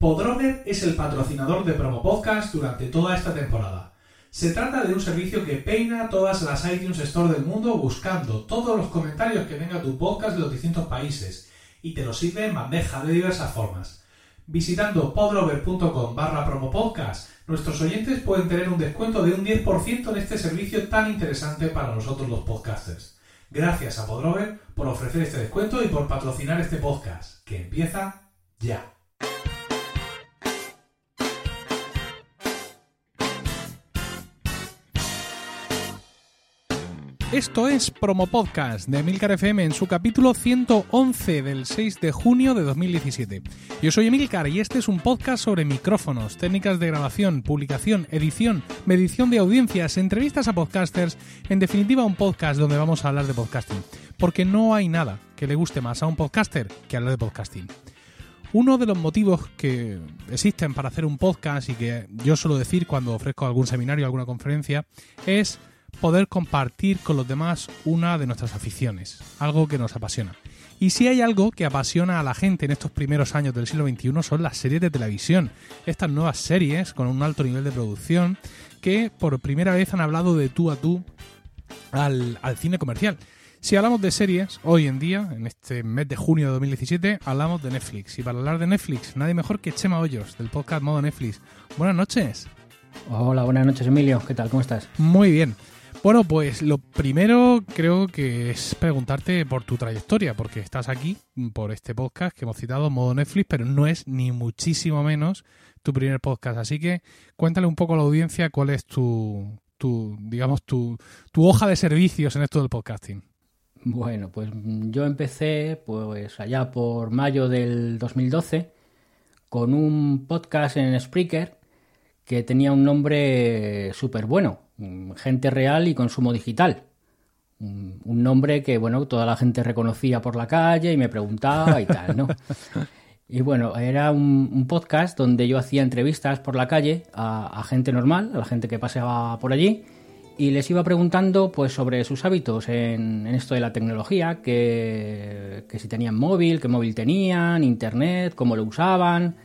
Podrover es el patrocinador de Promo Podcast durante toda esta temporada. Se trata de un servicio que peina todas las iTunes Store del mundo buscando todos los comentarios que tenga tu podcast de los distintos países y te lo sirve en bandeja de diversas formas. Visitando podrover.com barra promopodcast, nuestros oyentes pueden tener un descuento de un 10% en este servicio tan interesante para nosotros los podcasters. Gracias a Podrover por ofrecer este descuento y por patrocinar este podcast, que empieza ya. Esto es Promo Podcast de Emilcar FM en su capítulo 111 del 6 de junio de 2017. Yo soy Emilcar y este es un podcast sobre micrófonos, técnicas de grabación, publicación, edición, medición de audiencias, entrevistas a podcasters, en definitiva un podcast donde vamos a hablar de podcasting, porque no hay nada que le guste más a un podcaster que hablar de podcasting. Uno de los motivos que existen para hacer un podcast y que yo suelo decir cuando ofrezco algún seminario, alguna conferencia, es poder compartir con los demás una de nuestras aficiones, algo que nos apasiona. Y si hay algo que apasiona a la gente en estos primeros años del siglo XXI son las series de televisión, estas nuevas series con un alto nivel de producción que por primera vez han hablado de tú a tú al, al cine comercial. Si hablamos de series, hoy en día, en este mes de junio de 2017, hablamos de Netflix. Y para hablar de Netflix, nadie mejor que Chema Hoyos, del podcast Modo Netflix. Buenas noches. Hola, buenas noches Emilio. ¿Qué tal? ¿Cómo estás? Muy bien. Bueno, pues lo primero creo que es preguntarte por tu trayectoria, porque estás aquí por este podcast que hemos citado, modo Netflix, pero no es ni muchísimo menos tu primer podcast. Así que cuéntale un poco a la audiencia cuál es tu, tu digamos, tu, tu hoja de servicios en esto del podcasting. Bueno, pues yo empecé pues allá por mayo del 2012 con un podcast en Spreaker que tenía un nombre súper bueno, gente real y consumo digital. Un nombre que, bueno, toda la gente reconocía por la calle y me preguntaba y tal, ¿no? Y bueno, era un, podcast donde yo hacía entrevistas por la calle a, gente normal, a la gente que paseaba por allí, y les iba preguntando pues sobre sus hábitos en, esto de la tecnología, que, que, si tenían móvil, qué móvil tenían, internet, cómo lo usaban.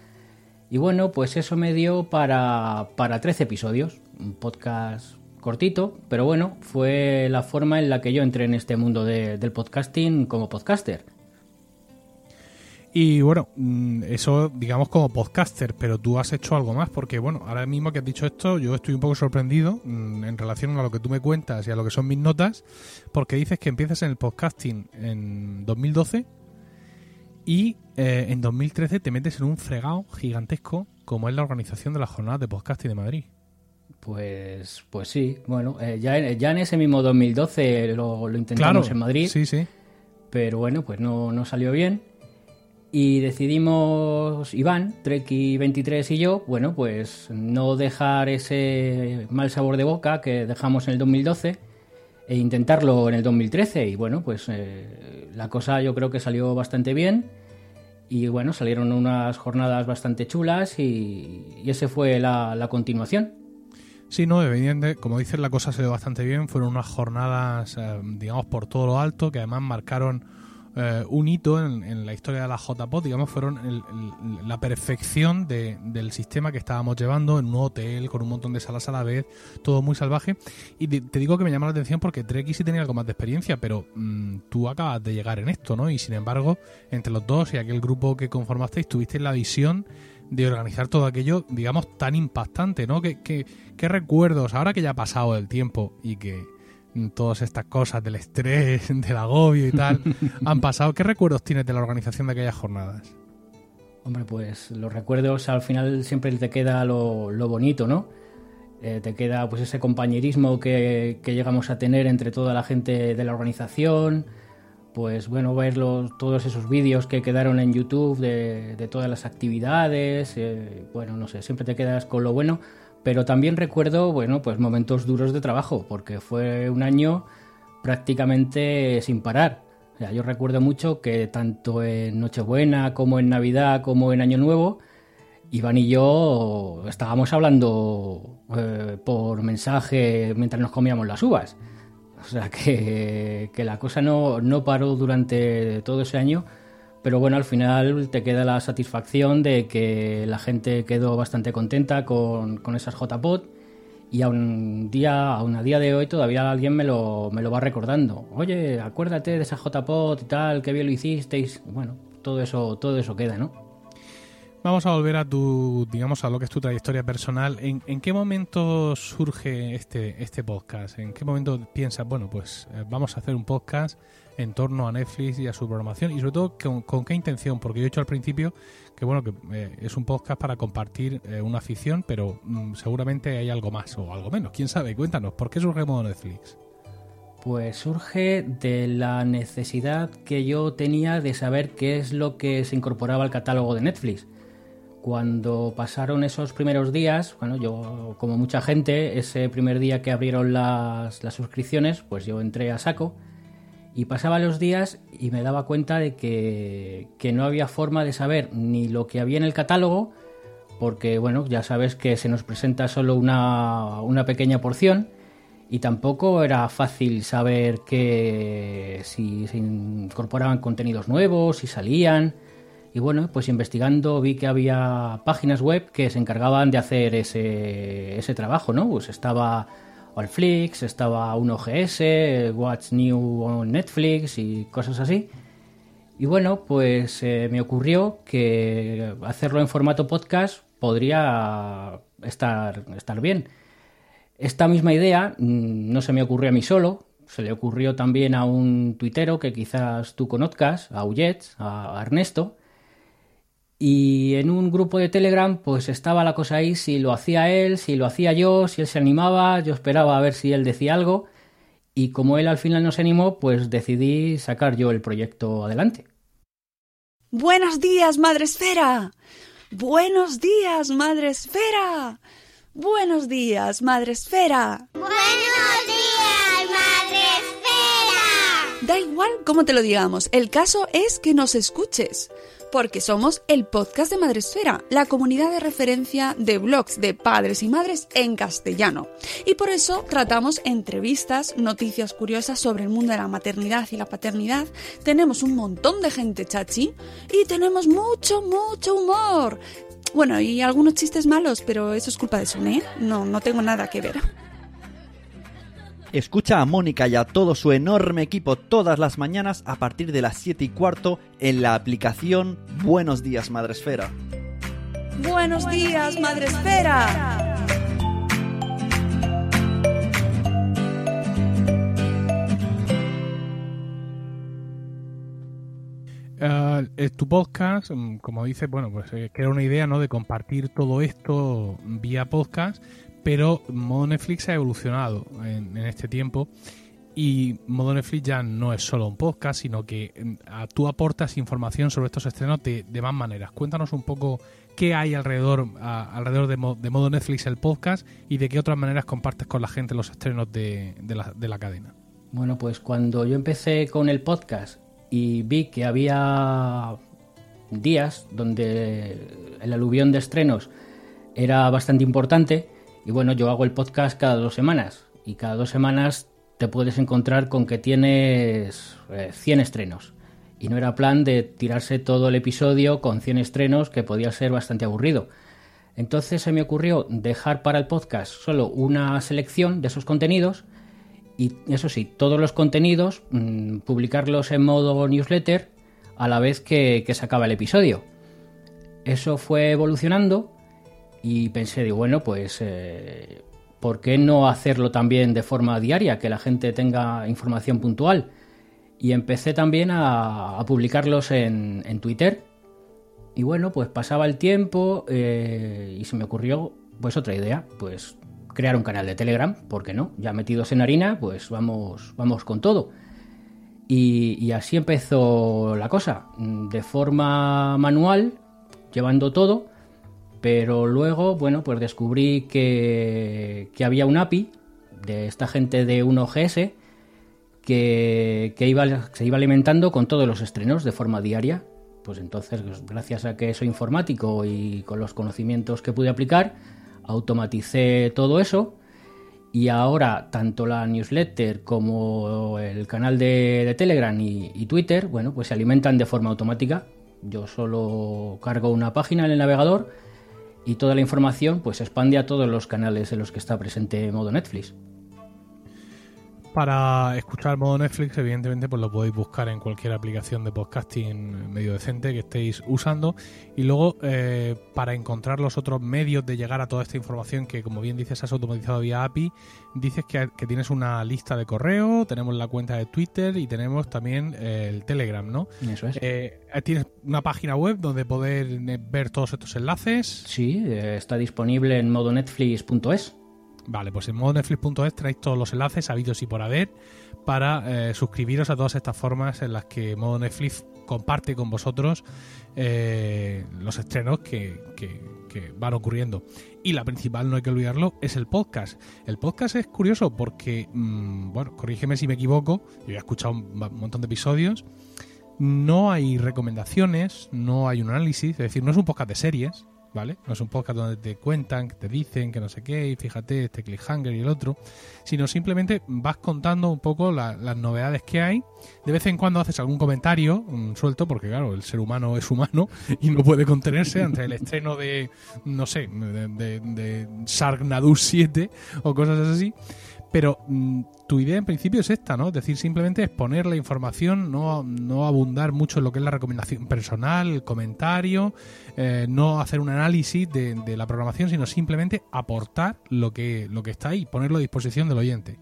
Y bueno, pues eso me dio para, para 13 episodios, un podcast cortito, pero bueno, fue la forma en la que yo entré en este mundo del podcasting como podcaster. Y bueno, mm, eso digamos como podcaster, pero tú has hecho algo más, porque bueno, ahora mismo que has dicho esto, yo estoy un poco sorprendido mm, en relación a lo que tú me cuentas y a lo que son mis notas, porque dices que empiezas en el podcasting en 2012 y eh, en 2013 te metes en un fregado gigantesco como es la organización de las jornadas de podcasting de Madrid. Pues, pues sí, bueno, eh, ya, ya en ese mismo 2012 lo, lo intentamos en Madrid. Sí, sí. Pero bueno, pues no, no salió bien. Y decidimos, Iván, Treki23 y yo, bueno, pues no dejar ese mal sabor de boca que dejamos en el 2012 e intentarlo en el 2013. Y bueno, pues eh, la cosa yo creo que salió bastante bien. Y bueno, salieron unas jornadas bastante chulas y, y ese fue la, la continuación. Sí, no, evidentemente, como dices, la cosa se ve bastante bien. Fueron unas jornadas, eh, digamos, por todo lo alto, que además marcaron eh, un hito en, la historia de la JPOD, digamos, fueron la perfección del sistema que estábamos llevando en un hotel con un montón de salas a la vez, todo muy salvaje. Y te, digo que me llama la atención porque Treki sí tenía algo más de experiencia, pero mm, tú acabas de llegar en esto, ¿no? Y sin embargo, entre los dos y aquel grupo que conformasteis, tuviste la visión de organizar todo aquello, digamos, tan impactante, ¿no? ¿Qué, qué, recuerdos, ahora que ya ha pasado el tiempo y que todas estas cosas del estrés, del agobio y tal, han pasado, ¿qué recuerdos tienes de la organización de aquellas jornadas? Hombre, pues los recuerdos al final siempre te queda lo, bonito, ¿no? Eh, te queda pues ese compañerismo que, que, llegamos a tener entre toda la gente de la organización, pues bueno, ver todos esos vídeos que quedaron en YouTube de, todas las actividades, eh, bueno, no sé, siempre te quedas con lo bueno, pero también recuerdo, bueno, pues momentos duros de trabajo, porque fue un año prácticamente sin parar. O yo recuerdo mucho que tanto en Nochebuena como en Navidad como en Año Nuevo, Iván y yo estábamos hablando eh, por mensaje mientras nos comíamos las uvas. O sea que, la cosa no, paró durante todo ese año Pero bueno, al final te queda la satisfacción de que la gente quedó bastante contenta con, con esas JPod y a un día, a un día de hoy todavía alguien me lo, me lo va recordando. Oye, acuérdate de esa JPod y tal, qué bien lo hicisteis. Bueno, todo eso, todo eso queda, ¿no? Vamos a volver a tu, digamos, a lo que es tu trayectoria personal. ¿En, qué momento surge este, este podcast? ¿En qué momento piensas, bueno, pues eh, vamos a hacer un podcast en torno a Netflix y a su programación y sobre todo con, qué intención, porque yo he dicho al principio que bueno que eh, es un podcast para compartir eh, una afición, pero mm, seguramente hay algo más o algo menos, quién sabe, cuéntanos, ¿por qué surge modo Netflix? Pues surge de la necesidad que yo tenía de saber qué es lo que se incorporaba al catálogo de Netflix. Cuando pasaron esos primeros días, bueno, yo como mucha gente, ese primer día que abrieron las, las suscripciones, pues yo entré a saco y pasaba los días y me daba cuenta de que, no había forma de saber ni lo que había en el catálogo, porque bueno, ya sabes que se nos presenta solo una, una pequeña porción y tampoco era fácil saber que si se incorporaban contenidos nuevos, si salían. Y bueno, pues investigando vi que había páginas web que se encargaban de hacer ese, ese trabajo, ¿no? Pues estaba Flix, estaba 1GS, What's New on Netflix y cosas así. Y bueno, pues eh, me ocurrió que hacerlo en formato podcast podría estar, estar bien. Esta misma idea mm, no se me ocurrió a mí solo, se le ocurrió también a un tuitero que quizás tú conozcas, a Ullets, a Ernesto, y en un grupo de Telegram, pues estaba la cosa ahí, si lo hacía él, si lo hacía yo, si él se animaba, yo esperaba a ver si él decía algo. Y como él al final no se animó, pues decidí sacar yo el proyecto adelante. Buenos días, Madre Esfera. Buenos días, Madre Esfera. Buenos días, Madre Esfera. Buenos Da igual cómo te lo digamos, el caso es que nos escuches porque somos el podcast de Madresfera, la comunidad de referencia de blogs de padres y madres en castellano. Y por eso tratamos entrevistas, noticias curiosas sobre el mundo de la maternidad y la paternidad. Tenemos un montón de gente chachi y tenemos mucho, mucho humor. Bueno, y algunos chistes malos, pero eso es culpa de Sune, ¿eh? No, no tengo nada que ver. Escucha a Mónica y a todo su enorme equipo todas las mañanas a partir de las 7 y cuarto en la aplicación Buenos Días Madresfera. Buenos días Madresfera. Uh, tu podcast, mm, como dices, bueno, pues eh, que era una idea, ¿no? De compartir todo esto vía podcast pero modo Netflix ha evolucionado en, este tiempo y modo Netflix ya no es solo un podcast, sino que em, tú aportas información sobre estos estrenos de, más maneras. Cuéntanos un poco qué hay alrededor, alrededor de, modo Netflix el podcast y de qué otras maneras compartes con la gente los estrenos de, de la cadena. Bueno, pues cuando yo empecé con el podcast y vi que había días donde el aluvión de estrenos era bastante importante, y bueno, yo hago el podcast cada dos semanas y cada dos semanas te puedes encontrar con que tienes 100 eh, estrenos. Y no era plan de tirarse todo el episodio con 100 estrenos que podía ser bastante aburrido. Entonces se me ocurrió dejar para el podcast solo una selección de esos contenidos y eso sí, todos los contenidos mm, publicarlos en modo newsletter a la vez que, que sacaba el episodio. Eso fue evolucionando y pensé, digo, bueno, pues, eh, ¿por qué no hacerlo también de forma diaria, que la gente tenga información puntual? Y empecé también a, publicarlos en, Twitter. Y bueno, pues pasaba el tiempo eh, y se me ocurrió pues otra idea, pues crear un canal de Telegram, ¿por qué no? Ya metidos en harina, pues vamos, vamos con todo. Y, así empezó la cosa, de forma manual, llevando todo, pero luego, bueno, pues descubrí que, había un API de esta gente de 1GS que, iba, se iba alimentando con todos los estrenos de forma diaria. Pues entonces, gracias a que soy informático y con los conocimientos que pude aplicar, automaticé todo eso. Y ahora, tanto la newsletter como el canal de, Telegram y, y, Twitter, bueno, pues se alimentan de forma automática Yo solo cargo una página en el navegador y toda la información pues se expande a todos los canales en los que está presente modo Netflix. Para escuchar modo Netflix, evidentemente, pues lo podéis buscar en cualquier aplicación de podcasting medio decente que estéis usando. Y luego, eh, para encontrar los otros medios de llegar a toda esta información que, como bien dices, has automatizado vía API, dices que, que tienes una lista de correo, tenemos la cuenta de Twitter y tenemos también eh, el Telegram, ¿no? Eso es. Eh, tienes una página web donde poder eh, ver todos estos enlaces. Sí, eh, está disponible en modonetflix.es. Vale, pues en modonetflix.es traéis todos los enlaces habidos y por haber para eh, suscribiros a todas estas formas en las que Modo Netflix comparte con vosotros eh, los estrenos que, que- que van ocurriendo. Y la principal, no hay que olvidarlo, es el podcast. El podcast es curioso porque, mm, bueno, corrígeme si me equivoco, yo he escuchado un montón de episodios, no hay recomendaciones, no hay un análisis, es decir, no es un podcast de series, ¿vale? No es un podcast donde te cuentan, te dicen, que no sé qué, y fíjate, este cliffhanger y el otro, sino simplemente vas contando un poco la- las novedades que hay. De vez en cuando haces algún comentario mm, suelto, porque claro, el ser humano es humano y no puede contenerse ante el estreno de, no sé, de, de, de Sharknado 7 o cosas así. Pero mm, tu idea en principio es esta, ¿no? Es decir, simplemente exponer la información, no, no abundar mucho en lo que es la recomendación personal, el comentario, eh, no hacer un análisis de, de la programación, sino simplemente aportar lo que, lo que está ahí, ponerlo a disposición del oyente.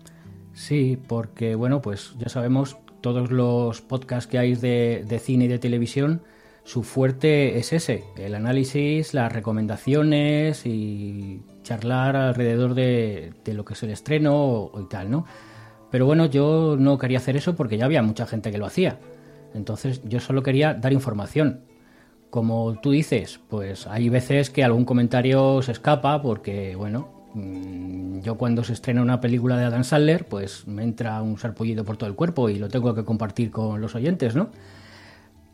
Sí, porque bueno, pues ya sabemos, todos los podcasts que hay de, de cine y de televisión, su fuerte es ese, el análisis, las recomendaciones y charlar alrededor de, lo que es el estreno o, y tal, ¿no? Pero bueno, yo no quería hacer eso porque ya había mucha gente que lo hacía. Entonces yo solo quería dar información. Como tú dices, pues hay veces que algún comentario se escapa porque, bueno, mm, yo cuando se estrena una película de Adam Sandler, pues me entra un sarpullido por todo el cuerpo y lo tengo que compartir con los oyentes, ¿no?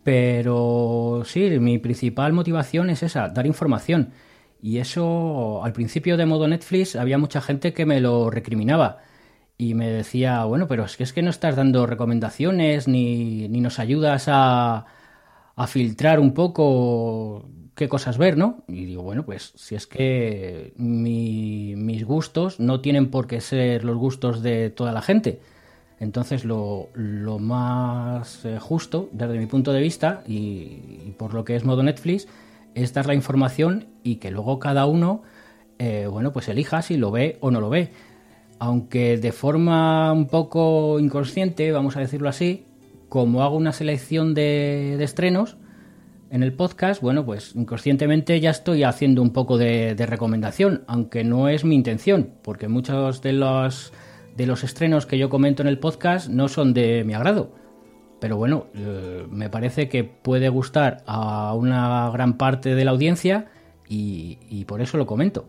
Pero sí, mi principal motivación es esa, dar información. Y eso, al principio de modo Netflix, había mucha gente que me lo recriminaba. Y me decía, bueno, pero es que es que no estás dando recomendaciones ni, ni nos ayudas a, a filtrar un poco qué cosas ver, ¿no? Y digo, bueno, pues si es que mi- mis gustos no tienen por qué ser los gustos de toda la gente. Entonces lo, lo más eh, justo, desde mi punto de vista, y por lo que es modo Netflix, es dar la información y que luego cada uno, eh, bueno, pues elija si lo ve o no lo ve. Aunque de forma un poco inconsciente, vamos a decirlo así, como hago una selección de, de estrenos en el podcast, bueno, pues inconscientemente ya estoy haciendo un poco de, de recomendación, aunque no es mi intención, porque muchos de los, de los estrenos que yo comento en el podcast no son de mi agrado. Pero bueno, eh, me parece que puede gustar a una gran parte de la audiencia y, y por eso lo comento.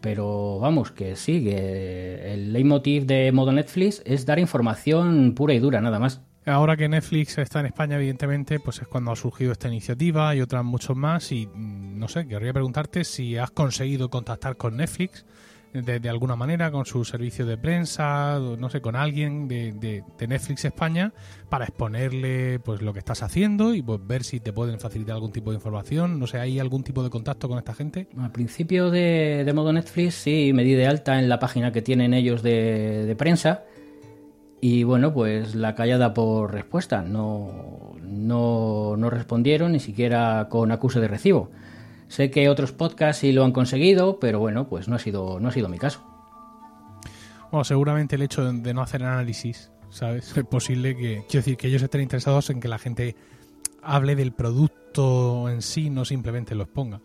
Pero vamos, que sí, que el leitmotiv de modo Netflix es dar información pura y dura, nada más. Ahora que Netflix está en España, evidentemente, pues es cuando ha surgido esta iniciativa y otras muchos más. Y mm, no sé, querría preguntarte si has conseguido contactar con Netflix de, de alguna manera, con su servicio de prensa, no sé, con alguien de, de- Netflix España, para exponerle pues lo que estás haciendo y pues, ver si te pueden facilitar algún tipo de información. No sé, ¿hay algún tipo de contacto con esta gente? Al principio de, modo Netflix sí me di de alta en la página que tienen ellos de, de prensa y bueno, pues la callada por respuesta. No, no, no respondieron ni siquiera con acuse de recibo. Sé que otros podcasts sí lo han conseguido, pero bueno, pues no ha sido, no ha sido mi caso. Bueno, seguramente el hecho de, no hacer análisis, ¿sabes? Es posible que, quiero decir, que ellos estén interesados en que la gente hable del producto en sí, no simplemente lo exponga.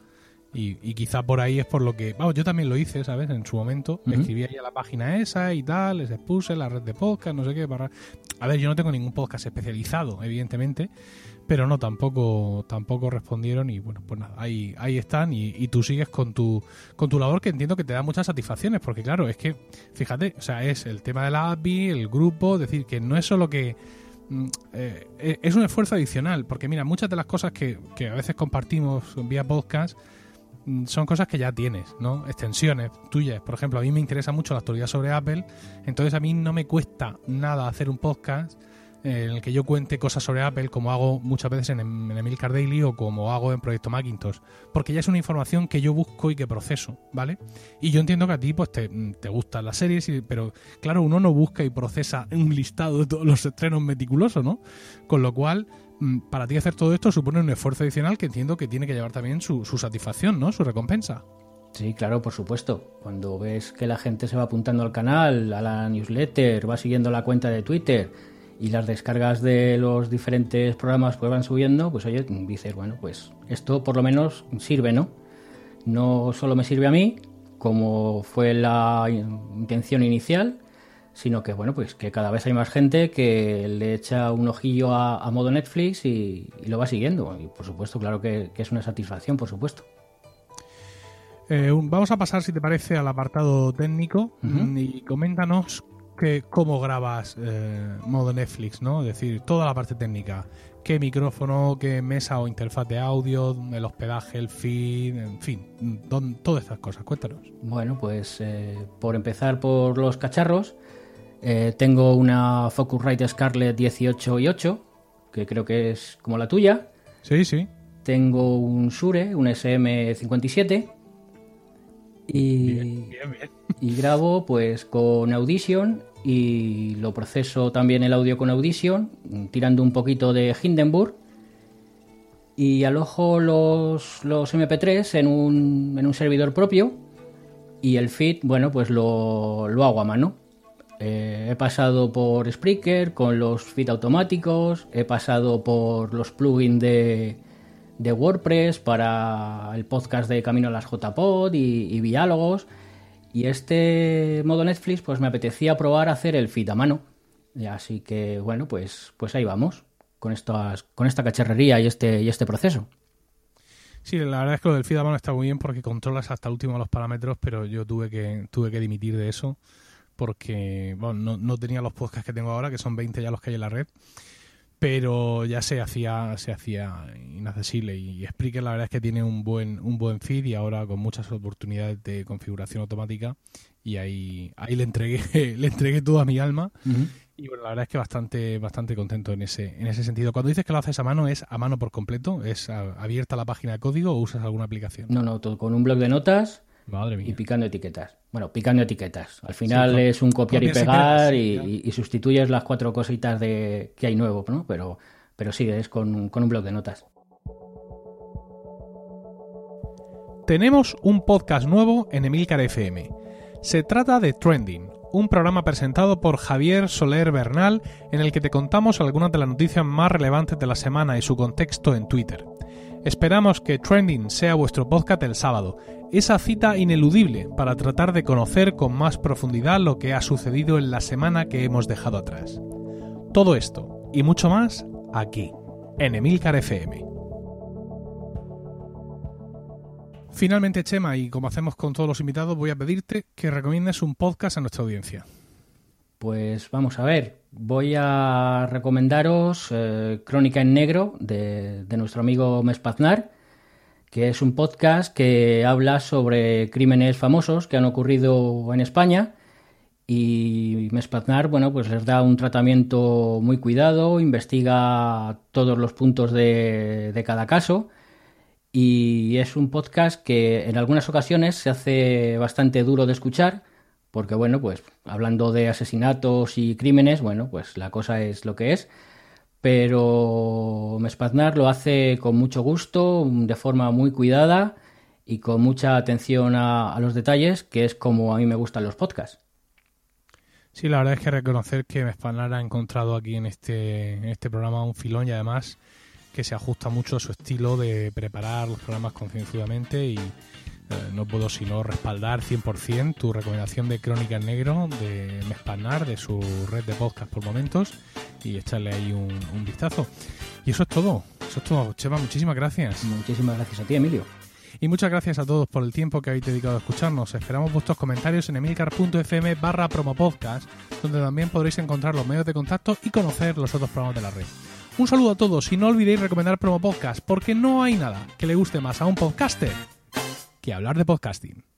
Y, y quizá por ahí es por lo que, vamos, yo también lo hice, ¿sabes? En su momento, Ujú. escribí ahí a la página esa y tal, les expuse la red de podcast, no sé qué, para... A ver, yo no tengo ningún podcast especializado, evidentemente, pero no, tampoco tampoco respondieron y bueno, pues nada, ahí, ahí están y, y tú sigues con tu, con tu labor que entiendo que te da muchas satisfacciones, porque claro, es que, fíjate, o sea, es el tema de la API, el grupo, es decir, que no es solo que... mm, eh, es un esfuerzo adicional, porque mira, muchas de las cosas que, que a veces compartimos vía podcast son cosas que ya tienes, ¿no? Extensiones tuyas. Por ejemplo, a mí me interesa mucho la actualidad sobre Apple, entonces a mí no me cuesta nada hacer un podcast en el que yo cuente cosas sobre Apple como hago muchas veces en, en Emilcar o como hago en Proyecto Macintosh, porque ya es una información que yo busco y que proceso, ¿vale? Y yo entiendo que a ti pues te, te gustan las series, pero claro, uno no busca y procesa un listado de todos los estrenos meticuloso, ¿no? Con lo cual, mm, para ti hacer todo esto supone un esfuerzo adicional que entiendo que tiene que llevar también su, su satisfacción, ¿no? Su recompensa. Sí, claro, por supuesto. Cuando ves que la gente se va apuntando al canal, a la newsletter, va siguiendo la cuenta de Twitter y las descargas de los diferentes programas pues van subiendo, pues oye, dices, bueno, pues esto por lo menos sirve, ¿no? No solo me sirve a mí, como fue la intención inicial, sino que bueno, pues que cada vez hay más gente que le echa un ojillo a, a modo Netflix y, y lo va siguiendo. Y por supuesto, claro que- que es una satisfacción, por supuesto. Eh, vamos a pasar, si te parece, al apartado técnico y coméntanos que, cómo grabas eh, modo Netflix, ¿no? Es decir, toda la parte técnica. ¿Qué micrófono, qué mesa o interfaz de audio, el hospedaje, el feed, en fin, don- todas estas cosas? Cuéntanos. Bueno, pues eh, por empezar por los cacharros, eh, tengo una Focusrite Scarlett 18 y 8, que creo que es como la tuya. Sí, sí. Tengo un Shure, un SM57. Y, Bien, bien. y grabo pues con Audition y lo proceso también el audio con Audition, tirando un poquito de Hindenburg. Y alojo los, los MP3 en un, en un servidor propio y el feed, bueno, pues lo, lo hago a mano. Eh, he pasado por Spreaker con los feed automáticos, he pasado por los plugins de, de WordPress para el podcast de Camino a las JPod y, y diálogos. Y este modo Netflix, pues me apetecía probar hacer el feed a mano. Así que, bueno, pues, pues ahí vamos, con, estas, con esta cacharrería y este, y este proceso. Sí, la verdad es que lo del feed a mano está muy bien porque controlas hasta el último los parámetros, pero yo tuve que, tuve que dimitir de eso porque bueno, no, no tenía los podcasts que tengo ahora, que son 20 ya los que hay en la red, pero ya se hacía se hacía inaccesible y Spreaker la verdad es que tiene un buen un buen feed y ahora con muchas oportunidades de configuración automática y ahí ahí le entregué le entregué toda mi alma y bueno, la verdad es que bastante bastante contento en ese en ese sentido. Cuando dices que lo haces a mano es a mano por completo, es abierta la página de código o usas alguna aplicación. No, no, todo con un blog de notas Madre y picando etiquetas. Bueno, picando etiquetas. Al final Sí, es un copiar y pegar y, sí, ya. y- y sustituyes las cuatro cositas de que hay nuevo, ¿no? Pero, pero sí, es con, con un blog de notas. Tenemos un podcast nuevo en Emilcar FM. Se trata de Trending, un programa presentado por Javier Soler Bernal en el que te contamos algunas de las noticias más relevantes de la semana y su contexto en Twitter. Esperamos que Trending sea vuestro podcast el sábado, esa cita ineludible para tratar de conocer con más profundidad lo que ha sucedido en la semana que hemos dejado atrás. Todo esto y mucho más aquí, en Emilcar FM. Finalmente, Chema, y como hacemos con todos los invitados, voy a pedirte que recomiendes un podcast a nuestra audiencia. Pues vamos a ver, voy a recomendaros eh, Crónica en Negro de, nuestro amigo Mespaznar, que es un podcast que habla sobre crímenes famosos que han ocurrido en España. Y Mespaznar, bueno, pues les da un tratamiento muy cuidado, investiga todos los puntos de, de cada caso. Y es un podcast que en algunas ocasiones se hace bastante duro de escuchar porque bueno, pues hablando de asesinatos y crímenes, bueno, pues la cosa es lo que es, pero Mespaznar lo hace con mucho gusto, de forma muy cuidada y con mucha atención a, los detalles, que es como a mí me gustan los podcasts. Sí, la verdad es que reconocer que Mespanar ha encontrado aquí en este, en este programa un filón y además que se ajusta mucho a su estilo de preparar los programas concienzudamente y no puedo sino respaldar 100% tu recomendación de Crónica en Negro de Mespanar, de su red de podcast por momentos y echarle ahí un, un vistazo. Y eso es todo, eso es todo. Chema, muchísimas gracias. Muchísimas gracias a ti, Emilio. Y muchas gracias a todos por el tiempo que habéis dedicado a escucharnos. Esperamos vuestros comentarios en emilcar.fm barra promopodcast, donde también podréis encontrar los medios de contacto y conocer los otros programas de la red. Un saludo a todos y no olvidéis recomendar Promo Podcast, porque no hay nada que le guste más a un podcaster que hablar de podcasting.